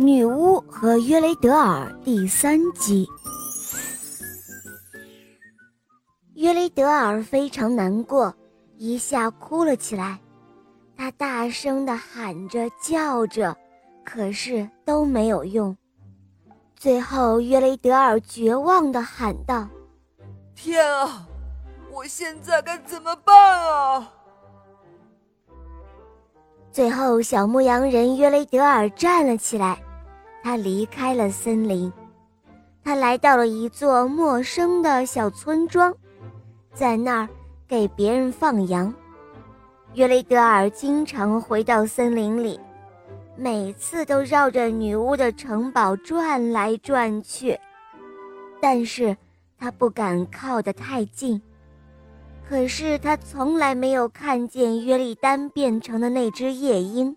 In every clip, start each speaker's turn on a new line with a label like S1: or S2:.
S1: 女巫和约雷德尔第三集。约雷德尔非常难过，一下哭了起来。他大声的喊着、叫着，可是都没有用。最后，约雷德尔绝望的喊道：“
S2: 天啊，我现在该怎么办啊？”
S1: 最后，小牧羊人约雷德尔站了起来。他离开了森林，他来到了一座陌生的小村庄，在那儿给别人放羊。约雷德尔经常回到森林里，每次都绕着女巫的城堡转来转去，但是他不敢靠得太近。可是他从来没有看见约利丹变成的那只夜莺。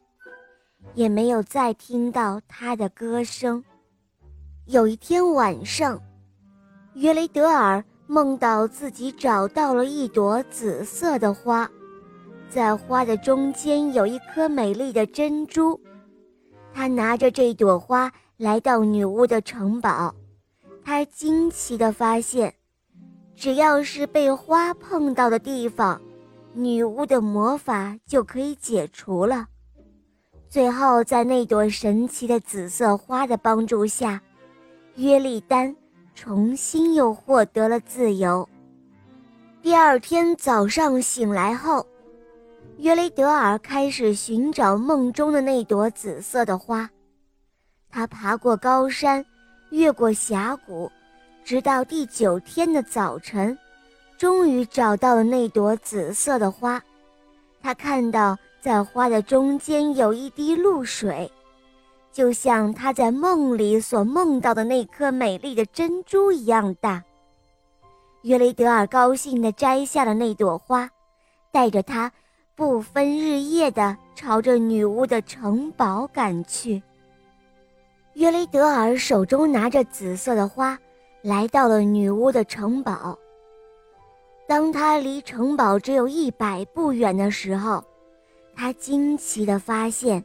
S1: 也没有再听到他的歌声。有一天晚上，约雷德尔梦到自己找到了一朵紫色的花，在花的中间有一颗美丽的珍珠。他拿着这朵花来到女巫的城堡，他惊奇地发现，只要是被花碰到的地方，女巫的魔法就可以解除了。最后，在那朵神奇的紫色花的帮助下，约利丹重新又获得了自由。第二天早上醒来后，约雷德尔开始寻找梦中的那朵紫色的花。他爬过高山，越过峡谷，直到第九天的早晨，终于找到了那朵紫色的花。他看到。在花的中间有一滴露水，就像他在梦里所梦到的那颗美丽的珍珠一样大。约雷德尔高兴地摘下了那朵花，带着它不分日夜地朝着女巫的城堡赶去。约雷德尔手中拿着紫色的花，来到了女巫的城堡。当他离城堡只有一百步远的时候，他惊奇地发现，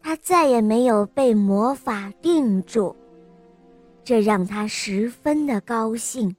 S1: 他再也没有被魔法定住，这让他十分的高兴。